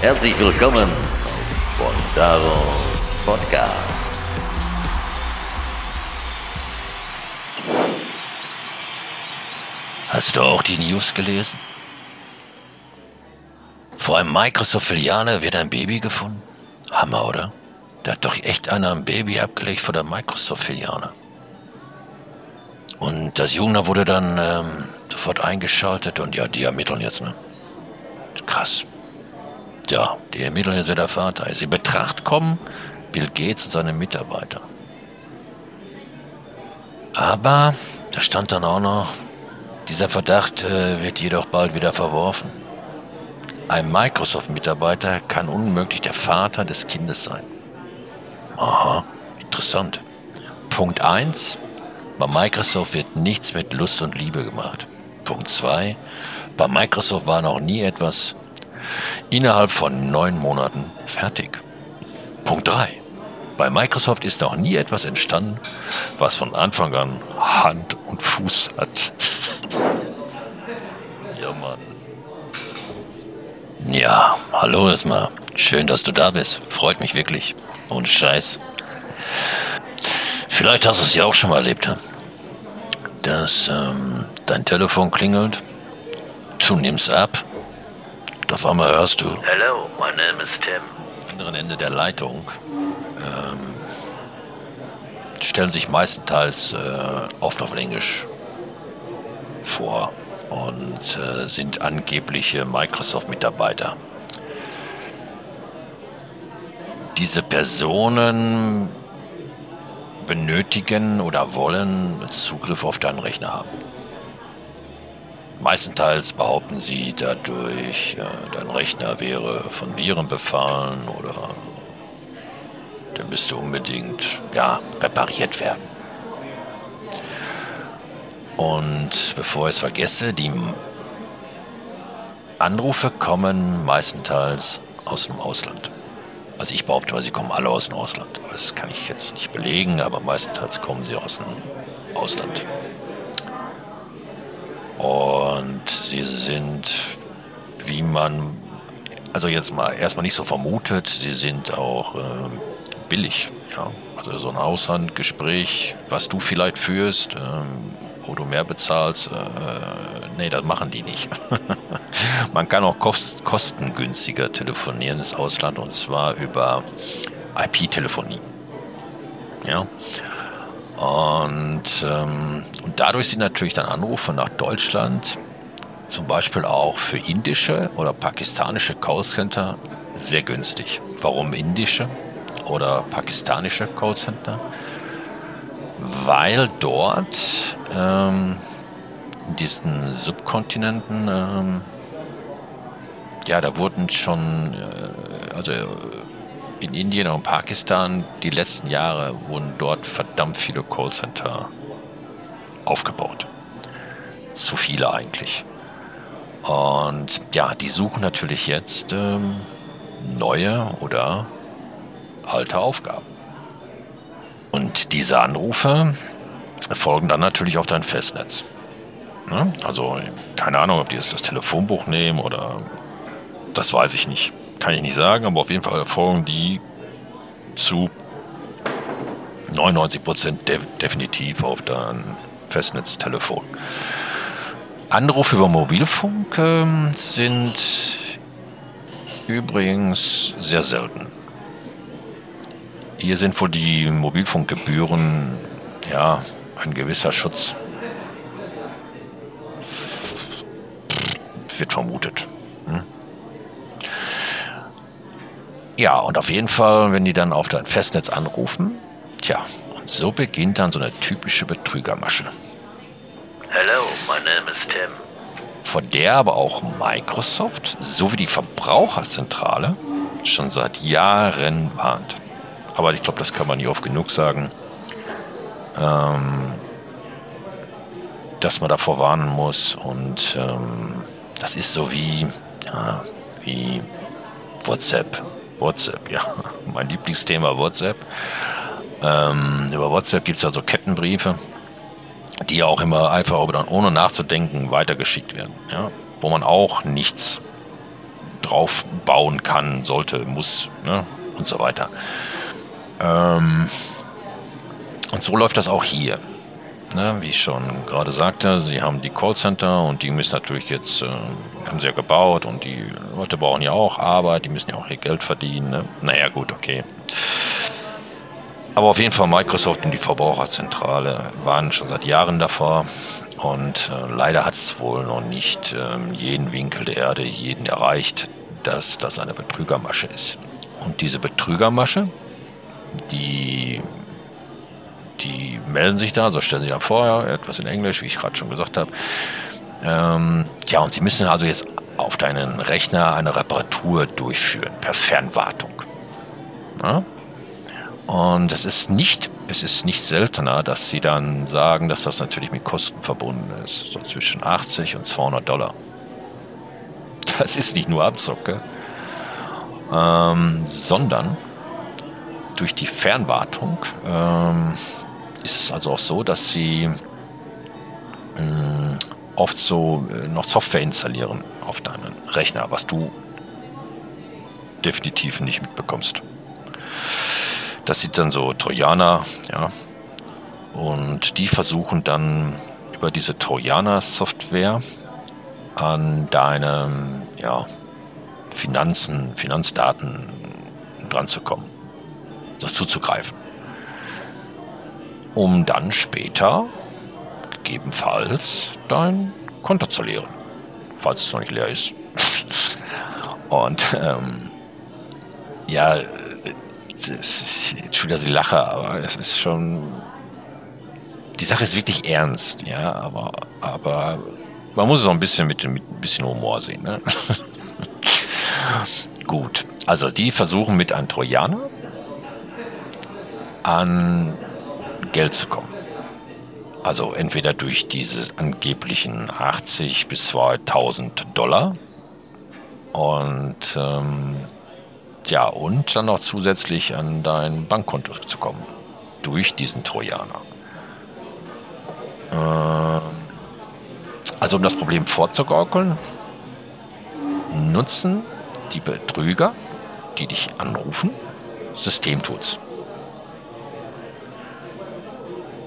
Herzlich willkommen von Daros Podcast. Hast du auch die News gelesen? Vor einem Microsoft-Filiale wird ein Baby gefunden. Hammer, oder? Da hat doch echt einer ein Baby abgelegt vor der Microsoft-Filiale. Und das Jugendliche wurde dann ähm, sofort eingeschaltet und ja, die ermitteln jetzt, ne? Krass. Ja, die ermitteln jetzt, wer der Vater ist. In Betracht kommen Bill Gates und seine Mitarbeiter. Aber da stand dann auch noch, dieser Verdacht äh, wird jedoch bald wieder verworfen. Ein Microsoft-Mitarbeiter kann unmöglich der Vater des Kindes sein. Aha, interessant. Punkt 1. Bei Microsoft wird nichts mit Lust und Liebe gemacht. Punkt 2. Bei Microsoft war noch nie etwas innerhalb von neun Monaten fertig. Punkt 3. Bei Microsoft ist noch nie etwas entstanden, was von Anfang an Hand und Fuß hat. Ja, hallo erstmal. Schön, dass du da bist. Freut mich wirklich. Ohne Scheiß. Vielleicht hast du es ja auch schon mal erlebt, dass ähm, dein Telefon klingelt, du nimmst ab und auf einmal hörst du. Hello, my name is Tim. Am anderen Ende der Leitung ähm, stellen sich meistenteils äh, oft auf Englisch vor und äh, sind angebliche Microsoft-Mitarbeiter. Diese Personen benötigen oder wollen Zugriff auf deinen Rechner haben. Meistenteils behaupten sie dadurch, äh, dein Rechner wäre von Viren befallen oder der müsste unbedingt ja, repariert werden. Und bevor ich es vergesse, die Anrufe kommen meistenteils aus dem Ausland. Also ich behaupte mal, sie kommen alle aus dem Ausland. Das kann ich jetzt nicht belegen, aber meistenteils kommen sie aus dem Ausland. Und sie sind, wie man, also jetzt mal erstmal nicht so vermutet, sie sind auch äh, billig. Ja? Also so ein Haushandgespräch, was du vielleicht führst, ähm, wo du mehr bezahlst, äh, nee, das machen die nicht. man kann auch kost kostengünstiger telefonieren ins Ausland und zwar über IP-Telefonie. Ja. Und, ähm, und dadurch sind natürlich dann Anrufe nach Deutschland, zum Beispiel auch für indische oder pakistanische Callcenter, sehr günstig. Warum indische oder pakistanische Callcenter? Weil dort ähm, in diesen Subkontinenten, ähm, ja, da wurden schon, äh, also in Indien und Pakistan die letzten Jahre wurden dort verdammt viele Callcenter aufgebaut. Zu viele eigentlich. Und ja, die suchen natürlich jetzt ähm, neue oder alte Aufgaben. Und diese Anrufe folgen dann natürlich auf dein Festnetz. Ne? Also keine Ahnung, ob die jetzt das Telefonbuch nehmen oder das weiß ich nicht kann ich nicht sagen, aber auf jeden Fall erfolgen die zu 99 Prozent de definitiv auf dein Festnetztelefon. Anrufe über Mobilfunk äh, sind übrigens sehr selten. Hier sind wohl die Mobilfunkgebühren ja ein gewisser Schutz. Wird vermutet. Hm? Ja, und auf jeden Fall, wenn die dann auf dein Festnetz anrufen, tja, und so beginnt dann so eine typische Betrügermasche. Hello, my name is Tim. Vor der aber auch Microsoft sowie die Verbraucherzentrale schon seit Jahren warnt. Aber ich glaube, das kann man nie oft genug sagen, ähm, dass man davor warnen muss. Und ähm, das ist so wie, ja, wie WhatsApp WhatsApp, ja. Mein Lieblingsthema WhatsApp. Ähm, über WhatsApp gibt es also Kettenbriefe, die auch immer einfach ohne nachzudenken weitergeschickt werden. Ja? Wo man auch nichts drauf bauen kann, sollte, muss ne? und so weiter. Ähm, und so läuft das auch hier. Ne? Wie ich schon gerade sagte, sie haben die Callcenter und die müssen natürlich jetzt, äh, haben sie ja gebaut und die Leute brauchen ja auch Arbeit, die müssen ja auch ihr Geld verdienen. Ne? Naja, gut, okay. Aber auf jeden Fall Microsoft und die Verbraucherzentrale waren schon seit Jahren davor. Und äh, leider hat es wohl noch nicht äh, jeden Winkel der Erde, jeden erreicht, dass das eine Betrügermasche ist. Und diese Betrügermasche, die, die melden sich da, so also stellen sie dann vor, etwas in Englisch, wie ich gerade schon gesagt habe. Ähm, ja, und sie müssen also jetzt auf deinen Rechner eine Reparatur durchführen per Fernwartung. Ja? Und es ist nicht, es ist nicht seltener, dass sie dann sagen, dass das natürlich mit Kosten verbunden ist. So zwischen 80 und 200 Dollar. Das ist nicht nur Abzocke, ähm, sondern durch die Fernwartung ähm, ist es also auch so, dass sie ähm, oft so äh, noch Software installieren auf deinen Rechner, was du definitiv nicht mitbekommst. Das sind dann so Trojaner, ja. Und die versuchen dann über diese Trojaner-Software an deine ja, Finanzen, Finanzdaten dran zu kommen, das zuzugreifen. Um dann später gegebenenfalls dein Konto zu leeren, falls es noch nicht leer ist. Und ähm, ja, es ist schon wieder so Lache, aber es ist schon. Die Sache ist wirklich ernst, ja, aber, aber man muss es auch ein bisschen mit, mit ein bisschen Humor sehen. Ne? Gut, also die versuchen mit einem Trojaner an Geld zu kommen. Also entweder durch diese angeblichen 80 bis 2000 Dollar und ähm, ja, und dann noch zusätzlich an dein Bankkonto zu kommen. Durch diesen Trojaner. Äh, also um das Problem vorzugaukeln, nutzen die Betrüger, die dich anrufen, Systemtools.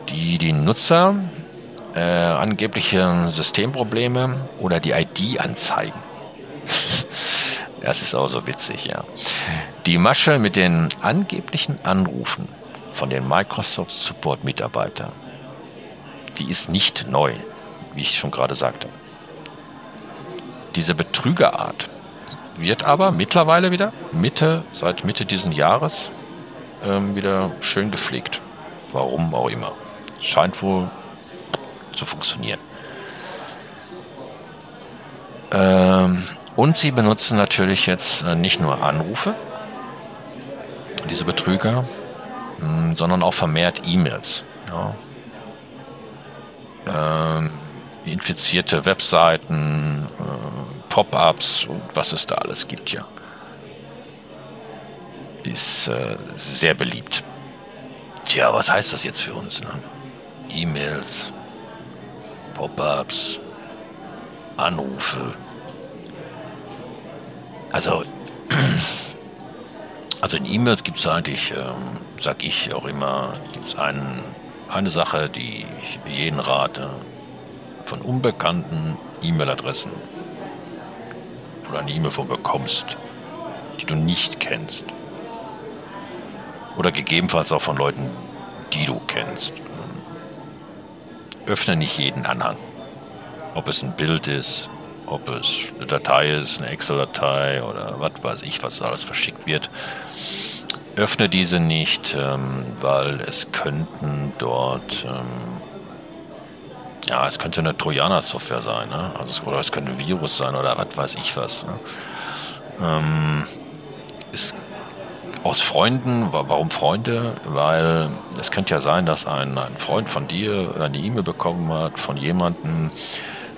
Die den Nutzer äh, angebliche Systemprobleme oder die ID anzeigen. Das ist auch so witzig, ja. Die Masche mit den angeblichen Anrufen von den Microsoft Support Mitarbeitern, die ist nicht neu, wie ich schon gerade sagte. Diese Betrügerart wird aber mittlerweile wieder, Mitte, seit Mitte diesen Jahres, ähm, wieder schön gepflegt. Warum auch immer. Scheint wohl zu funktionieren. Ähm, und sie benutzen natürlich jetzt äh, nicht nur Anrufe, diese Betrüger, hm, sondern auch vermehrt E-Mails. Ja. Ähm, infizierte Webseiten, äh, Pop-ups und was es da alles gibt, ja. Ist äh, sehr beliebt. Tja, was heißt das jetzt für uns? Ne? E-Mails, Pop-ups, Anrufe. Also, also in E-Mails gibt es eigentlich, ähm, sag ich auch immer, gibt es eine Sache, die ich jeden rate, von unbekannten E-Mail-Adressen, wo du eine E-Mail von bekommst, die du nicht kennst. Oder gegebenenfalls auch von Leuten, die du kennst. Öffne nicht jeden Anhang. Ob es ein Bild ist, ob es eine Datei ist, eine Excel-Datei oder was weiß ich, was alles verschickt wird. Öffne diese nicht, ähm, weil es könnten dort, ähm, ja, es könnte eine Trojaner-Software sein, ne? also es, oder es könnte ein Virus sein oder was weiß ich was. Ne? Ähm, ist aus Freunden, warum Freunde? Weil es könnte ja sein, dass ein, ein Freund von dir eine E-Mail bekommen hat von jemandem,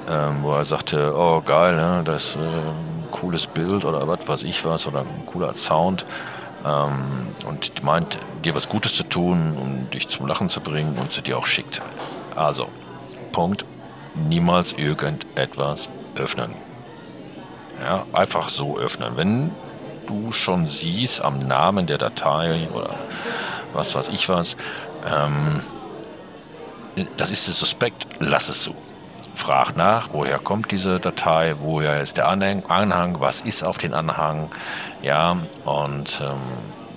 ähm, wo er sagte, oh geil, ne, das ist äh, cooles Bild oder was weiß ich was oder ein cooler Sound ähm, und meint, dir was Gutes zu tun, um dich zum Lachen zu bringen und sie dir auch schickt. Also, Punkt, niemals irgendetwas öffnen. Ja, einfach so öffnen. Wenn du schon siehst am Namen der Datei oder was weiß ich was, ähm, das ist suspekt, lass es so. Frag nach, woher kommt diese Datei, woher ist der Anhang, Anhang was ist auf den Anhang, ja, und ähm,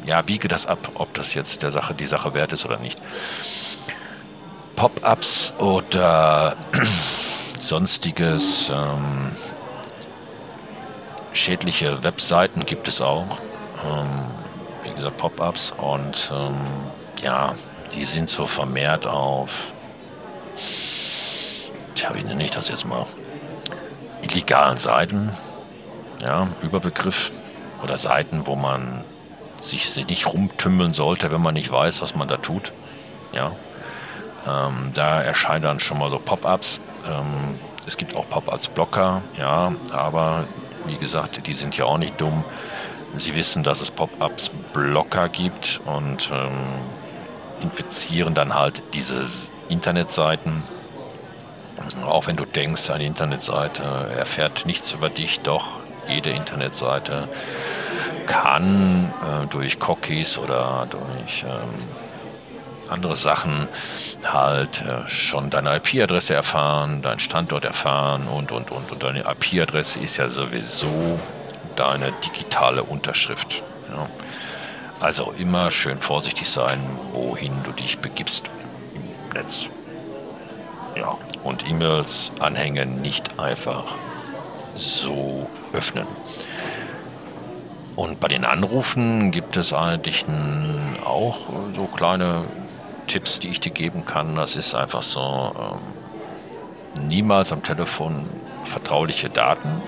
ja, wiege das ab, ob das jetzt der Sache, die Sache wert ist oder nicht. Pop-ups oder sonstiges, ähm, schädliche Webseiten gibt es auch. Ähm, wie gesagt, Pop-ups und ähm, ja, die sind so vermehrt auf tja, wie nenne ich das jetzt mal, illegalen Seiten, ja, Überbegriff oder Seiten, wo man sich nicht rumtümmeln sollte, wenn man nicht weiß, was man da tut, ja. Ähm, da erscheinen dann schon mal so Pop-ups. Ähm, es gibt auch Pop-ups-Blocker, ja, aber wie gesagt, die sind ja auch nicht dumm. Sie wissen, dass es Pop-ups-Blocker gibt und ähm, infizieren dann halt diese Internetseiten auch wenn du denkst, eine Internetseite erfährt nichts über dich, doch jede Internetseite kann äh, durch Cookies oder durch ähm, andere Sachen halt äh, schon deine IP-Adresse erfahren, deinen Standort erfahren und, und, und. Und deine IP-Adresse ist ja sowieso deine digitale Unterschrift. Ja. Also immer schön vorsichtig sein, wohin du dich begibst im Netz. Ja, und E-Mails anhängen nicht einfach so öffnen. Und bei den Anrufen gibt es eigentlich auch so kleine Tipps, die ich dir geben kann. Das ist einfach so, ähm, niemals am Telefon vertrauliche Daten,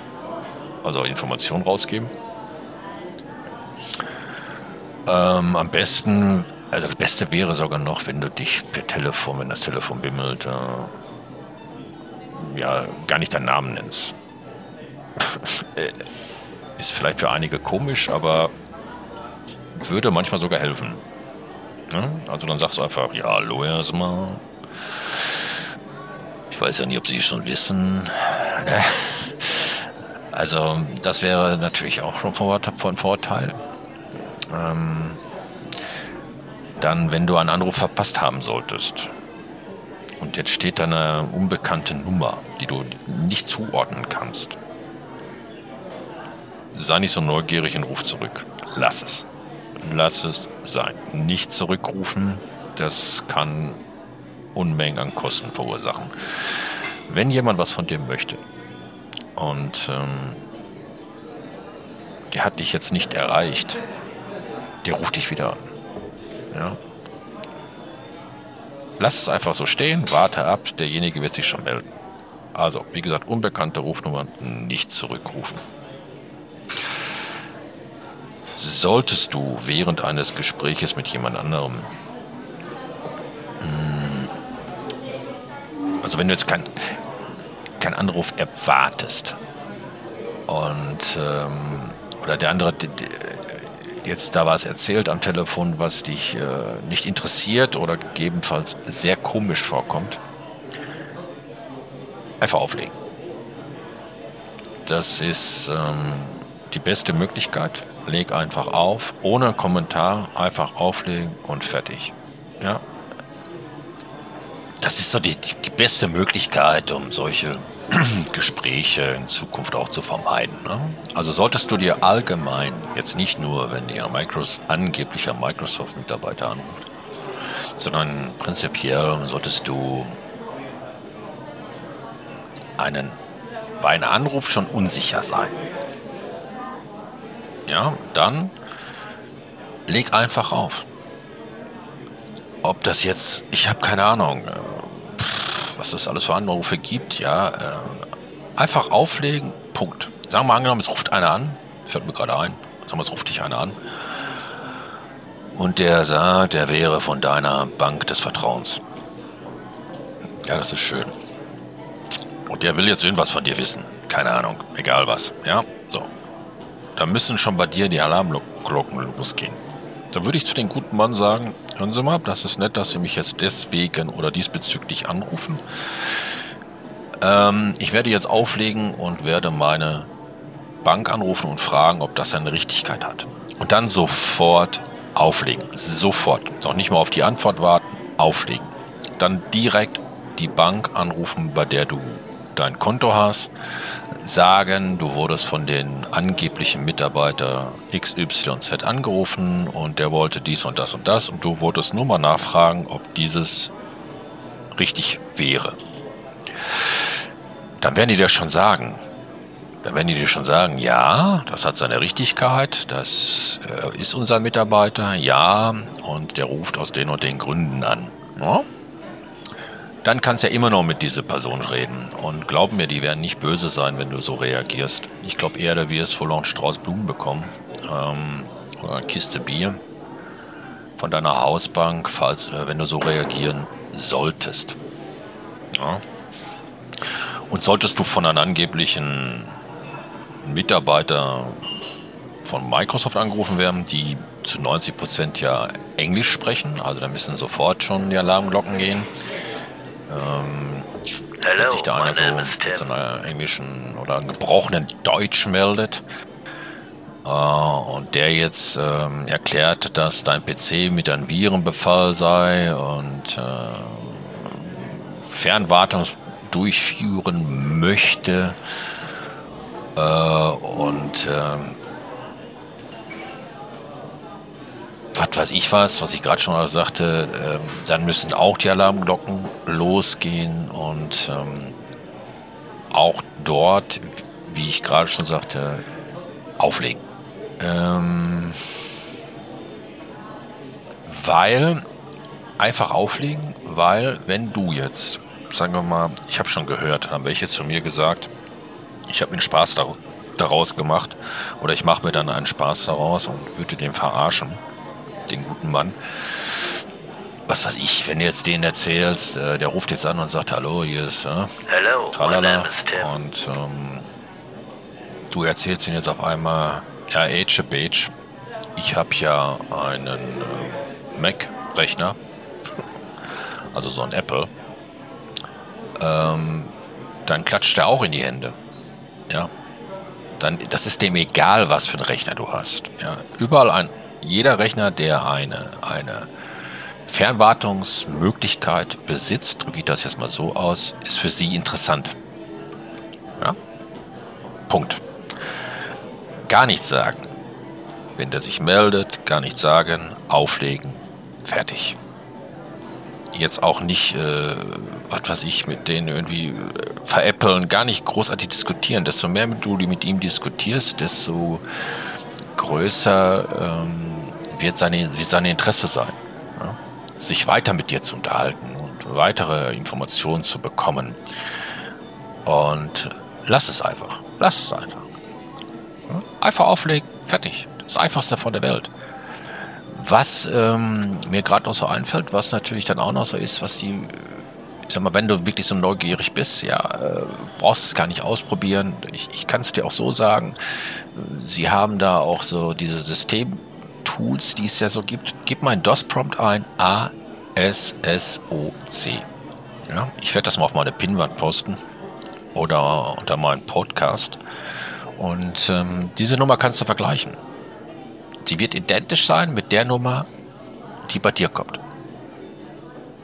also Informationen rausgeben. Ähm, am besten, also das Beste wäre sogar noch, wenn du dich per Telefon, wenn das Telefon bimmelt, äh, ja, gar nicht deinen Namen nennst. Ist vielleicht für einige komisch, aber würde manchmal sogar helfen. Ja? Also dann sagst du einfach, ja, hallo erstmal. Ich weiß ja nicht, ob Sie schon wissen. Also das wäre natürlich auch schon von Vorteil. Ähm, dann, wenn du einen Anruf verpasst haben solltest, und jetzt steht da eine unbekannte Nummer, die du nicht zuordnen kannst. Sei nicht so neugierig und ruf zurück. Lass es. Lass es sein. Nicht zurückrufen, das kann Unmengen an Kosten verursachen. Wenn jemand was von dir möchte und ähm, der hat dich jetzt nicht erreicht, der ruft dich wieder an. Ja? Lass es einfach so stehen, warte ab, derjenige wird sich schon melden. Also, wie gesagt, unbekannte Rufnummern nicht zurückrufen. Solltest du während eines Gespräches mit jemand anderem, hm, also wenn du jetzt keinen kein Anruf erwartest und ähm, oder der andere jetzt da was erzählt am Telefon, was dich äh, nicht interessiert oder gegebenenfalls sehr komisch vorkommt, einfach auflegen. Das ist ähm, die beste Möglichkeit. Leg einfach auf, ohne Kommentar, einfach auflegen und fertig. Ja. Das ist so die, die beste Möglichkeit, um solche Gespräche in Zukunft auch zu vermeiden. Ne? Also solltest du dir allgemein, jetzt nicht nur, wenn dir Microsoft, angeblicher Microsoft-Mitarbeiter anruft, sondern prinzipiell solltest du einen, bei einem Anruf schon unsicher sein. Ja, dann leg einfach auf. Ob das jetzt, ich habe keine Ahnung, was es alles für Anrufe gibt, ja, äh, einfach auflegen, Punkt. Sagen wir mal angenommen, es ruft einer an, fällt mir gerade ein, sagen wir, es ruft dich einer an und der sagt, der wäre von deiner Bank des Vertrauens. Ja, das ist schön. Und der will jetzt irgendwas von dir wissen. Keine Ahnung, egal was. Ja, so. Da müssen schon bei dir die Alarmglocken losgehen. Da würde ich zu dem guten Mann sagen, hören Sie mal, das ist nett, dass Sie mich jetzt deswegen oder diesbezüglich anrufen. Ähm, ich werde jetzt auflegen und werde meine Bank anrufen und fragen, ob das seine Richtigkeit hat. Und dann sofort auflegen. Sofort. Auch nicht mal auf die Antwort warten, auflegen. Dann direkt die Bank anrufen, bei der du dein Konto hast, sagen, du wurdest von den angeblichen Mitarbeiter XYZ angerufen und der wollte dies und das und das und du wolltest nur mal nachfragen, ob dieses richtig wäre. Dann werden die dir schon sagen, dann werden die dir schon sagen, ja, das hat seine Richtigkeit, das äh, ist unser Mitarbeiter, ja, und der ruft aus den und den Gründen an. Ja? Dann kannst du ja immer noch mit dieser Person reden. Und glaub mir, die werden nicht böse sein, wenn du so reagierst. Ich glaube eher, du wirst wohl auch einen Strauß Blumen bekommen. Ähm, oder eine Kiste Bier von deiner Hausbank, falls, äh, wenn du so reagieren solltest. Ja. Und solltest du von einem angeblichen Mitarbeiter von Microsoft angerufen werden, die zu 90% ja Englisch sprechen, also da müssen sofort schon die Alarmglocken gehen. Ähm, Hello, wenn sich da einer so mit so einer englischen oder gebrochenen Deutsch meldet. Äh, und der jetzt ähm, erklärt, dass dein PC mit einem Virenbefall sei und äh, Fernwartung durchführen möchte. Äh, und ähm, was weiß ich was, was ich gerade schon mal sagte, ähm, dann müssen auch die Alarmglocken losgehen und ähm, auch dort, wie ich gerade schon sagte, auflegen. Ähm, weil, einfach auflegen, weil wenn du jetzt, sagen wir mal, ich habe schon gehört, haben welche zu mir gesagt, ich habe mir Spaß daraus gemacht oder ich mache mir dann einen Spaß daraus und würde den verarschen den guten Mann. Was weiß ich, wenn du jetzt denen erzählst, äh, der ruft jetzt an und sagt, hallo, hier ist äh, Hello, Tralala. Und ähm, du erzählst ihn jetzt auf einmal, ja, Age Beige, ich habe ja einen äh, Mac-Rechner, also so ein Apple. Ähm, dann klatscht er auch in die Hände. Ja. Dann, das ist dem egal, was für einen Rechner du hast. Ja. Überall ein jeder Rechner, der eine, eine Fernwartungsmöglichkeit besitzt, drücke ich das jetzt mal so aus, ist für Sie interessant. Ja? Punkt. Gar nichts sagen. Wenn der sich meldet, gar nichts sagen, auflegen, fertig. Jetzt auch nicht, äh, was weiß ich, mit denen irgendwie äh, veräppeln, gar nicht großartig diskutieren. Desto mehr du mit ihm diskutierst, desto größer ähm, wird, seine, wird seine Interesse sein, ja? sich weiter mit dir zu unterhalten und weitere Informationen zu bekommen. Und lass es einfach. Lass es einfach. Ja? Einfach auflegen, fertig. Das Einfachste von der Welt. Was ähm, mir gerade noch so einfällt, was natürlich dann auch noch so ist, was die ich sag mal, wenn du wirklich so neugierig bist, ja, äh, brauchst es gar nicht ausprobieren. Ich, ich kann es dir auch so sagen. Sie haben da auch so diese System-Tools, die es ja so gibt. Gib mal ein DOS-Prompt ein, A-S-S-O-C. Ja, ich werde das mal auf meine Pinwand posten oder unter meinem Podcast. Und ähm, diese Nummer kannst du vergleichen. Sie wird identisch sein mit der Nummer, die bei dir kommt.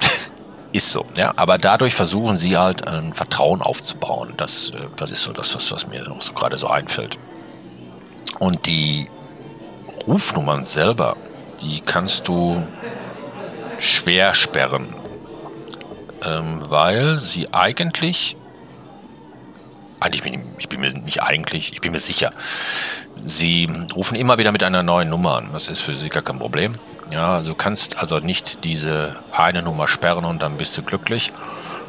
Ist so, ja. Aber dadurch versuchen sie halt ein Vertrauen aufzubauen. Das, äh, das ist so das, was, was mir so gerade so einfällt. Und die Rufnummern selber, die kannst du schwer sperren, ähm, weil sie eigentlich, eigentlich bin ich, bin mir nicht eigentlich, ich bin mir sicher, sie rufen immer wieder mit einer neuen Nummer an. Das ist für sie gar kein Problem. Ja, also du kannst also nicht diese eine Nummer sperren und dann bist du glücklich.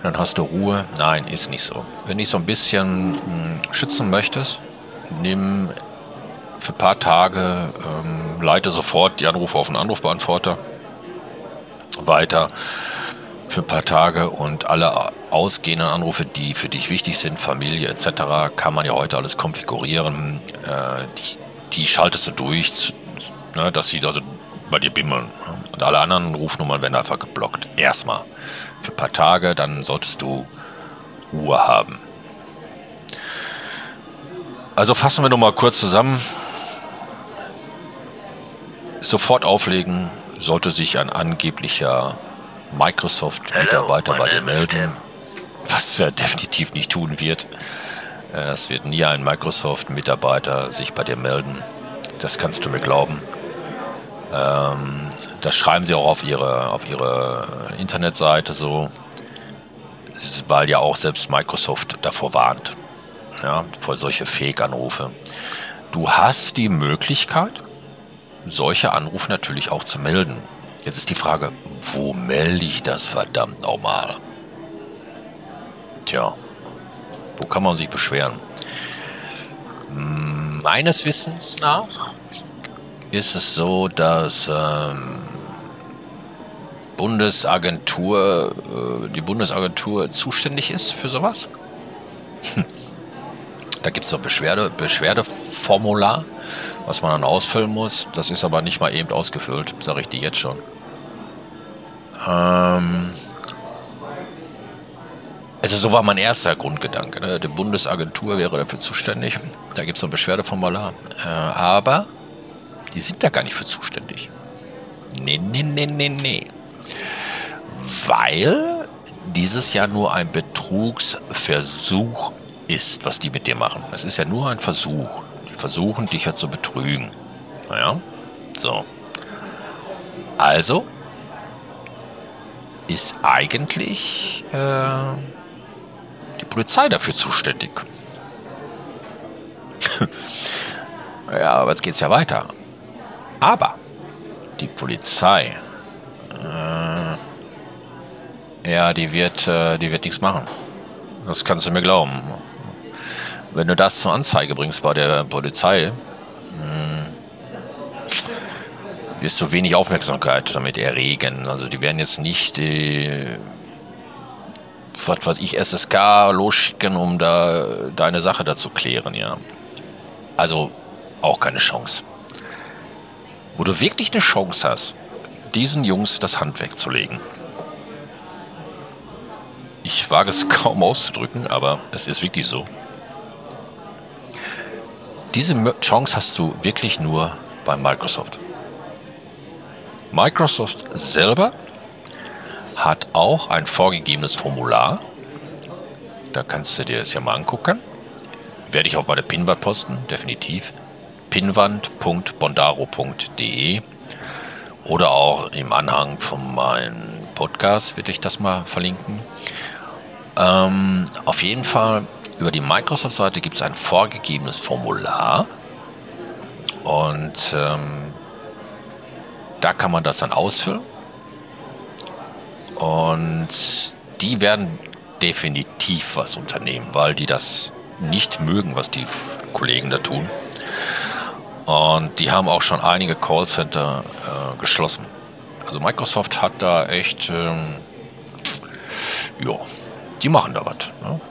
Dann hast du Ruhe. Nein, ist nicht so. Wenn du dich so ein bisschen hm, schützen möchtest, nimm für ein paar Tage, ähm, leite sofort die Anrufe auf einen Anrufbeantworter weiter für ein paar Tage und alle ausgehenden Anrufe, die für dich wichtig sind, Familie etc., kann man ja heute alles konfigurieren. Äh, die die schaltest du durch, ne, dass sie also bei dir bimmeln. Und alle anderen Rufnummern werden einfach geblockt. Erstmal. Für ein paar Tage, dann solltest du Ruhe haben. Also fassen wir nochmal kurz zusammen. Sofort auflegen sollte sich ein angeblicher Microsoft-Mitarbeiter bei dir melden, was er definitiv nicht tun wird. Es wird nie ein Microsoft-Mitarbeiter sich bei dir melden. Das kannst du mir glauben. Ähm, das schreiben sie auch auf ihre, auf ihre Internetseite so, weil ja auch selbst Microsoft davor warnt. Ja, vor solche Fake-Anrufe. Du hast die Möglichkeit, solche Anrufe natürlich auch zu melden. Jetzt ist die Frage, wo melde ich das verdammt nochmal? Tja, wo kann man sich beschweren? Meines Wissens nach ist es so, dass ähm, Bundesagentur, äh, die Bundesagentur zuständig ist für sowas. Da gibt es so ein Beschwerde, Beschwerdeformular, was man dann ausfüllen muss. Das ist aber nicht mal eben ausgefüllt, sage ich dir jetzt schon. Ähm also so war mein erster Grundgedanke. Ne? Die Bundesagentur wäre dafür zuständig. Da gibt es so ein Beschwerdeformular. Äh, aber die sind da gar nicht für zuständig. Nee, nee, nee, nee, nee. Weil dieses ja nur ein Betrugsversuch ist, was die mit dir machen. Es ist ja nur ein Versuch. Die versuchen, dich ja zu betrügen. Naja, so. Also ist eigentlich äh, die Polizei dafür zuständig. ja, aber jetzt geht es ja weiter. Aber die Polizei, äh, ja, die wird, äh, die wird nichts machen. Das kannst du mir glauben. Wenn du das zur Anzeige bringst bei der Polizei, hm, wirst du wenig Aufmerksamkeit damit erregen. Also die werden jetzt nicht die, was weiß ich, SSK losschicken, um da deine Sache dazu klären, ja. Also auch keine Chance. Wo du wirklich eine Chance hast, diesen Jungs das Handwerk zu legen. Ich wage es kaum auszudrücken, aber es ist wirklich so. Diese Chance hast du wirklich nur bei Microsoft. Microsoft selber hat auch ein vorgegebenes Formular. Da kannst du dir das ja mal angucken. Werde ich auf meine Pinwand posten, definitiv. pinwand.bondaro.de oder auch im Anhang von meinem Podcast werde ich das mal verlinken. Ähm, auf jeden Fall über die Microsoft-Seite gibt es ein vorgegebenes Formular und ähm, da kann man das dann ausfüllen und die werden definitiv was unternehmen, weil die das nicht mögen, was die Kollegen da tun. Und die haben auch schon einige Callcenter äh, geschlossen. Also Microsoft hat da echt, ähm, ja, die machen da was. Ne?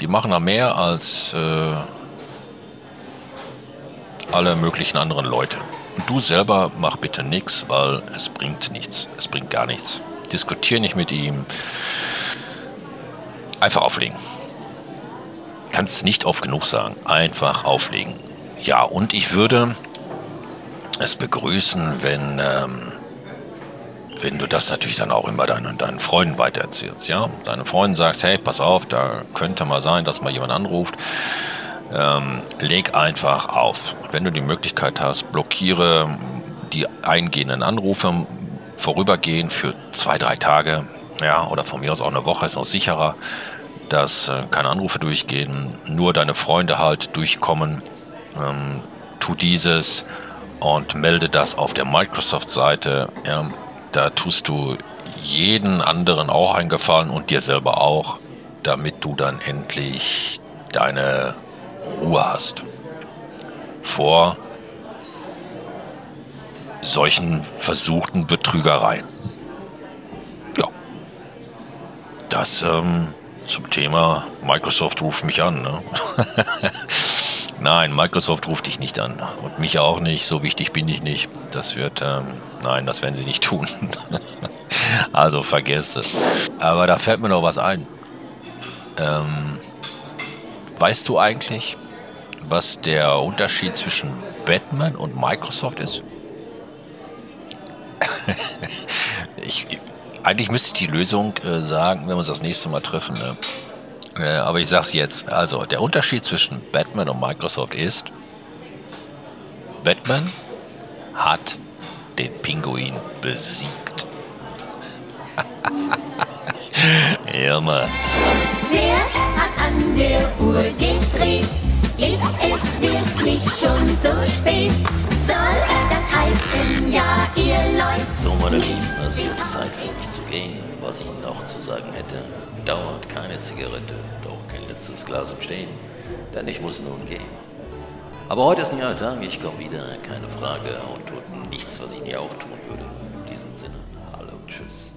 Die machen da mehr als äh, alle möglichen anderen Leute. Und du selber mach bitte nichts, weil es bringt nichts. Es bringt gar nichts. Diskutier nicht mit ihm. Einfach auflegen. Kannst nicht oft genug sagen. Einfach auflegen. Ja, und ich würde es begrüßen, wenn ähm, wenn du das natürlich dann auch immer deinen, deinen Freunden weitererzählst, ja, deine Freunde sagst, hey, pass auf, da könnte mal sein, dass mal jemand anruft, ähm, leg einfach auf. Wenn du die Möglichkeit hast, blockiere die eingehenden Anrufe vorübergehend für zwei, drei Tage, ja, oder von mir aus auch eine Woche ist noch sicherer, dass äh, keine Anrufe durchgehen, nur deine Freunde halt durchkommen. Ähm, tu dieses und melde das auf der Microsoft-Seite. Ja, da tust du jeden anderen auch einen Gefallen und dir selber auch, damit du dann endlich deine Ruhe hast. Vor solchen versuchten Betrügereien. Ja. Das ähm, zum Thema Microsoft ruft mich an. Ne? Nein, Microsoft ruft dich nicht an. Und mich auch nicht. So wichtig bin ich nicht. Das wird, ähm, nein, das werden sie nicht tun. also vergesst es. Aber da fällt mir noch was ein. Ähm, weißt du eigentlich, was der Unterschied zwischen Batman und Microsoft ist? ich, eigentlich müsste ich die Lösung äh, sagen, wenn wir uns das nächste Mal treffen. Ne? Äh, aber ich sag's jetzt. Also, der Unterschied zwischen Batman und Microsoft ist, Batman hat den Pinguin besiegt. ja, Mann. Wer hat an der Uhr gedreht? Ist es wirklich schon so spät? Soll das heißen, ja, ihr Leute? So, meine Lieben, es wird Zeit für mich zu gehen. Was ich noch zu sagen hätte, dauert keine Zigarette, doch kein letztes Glas im Stehen, denn ich muss nun gehen. Aber heute ist ein neuer Tag, ich komme wieder, keine Frage, und tut nichts, was ich nie auch tun würde. In diesem Sinne, hallo, tschüss.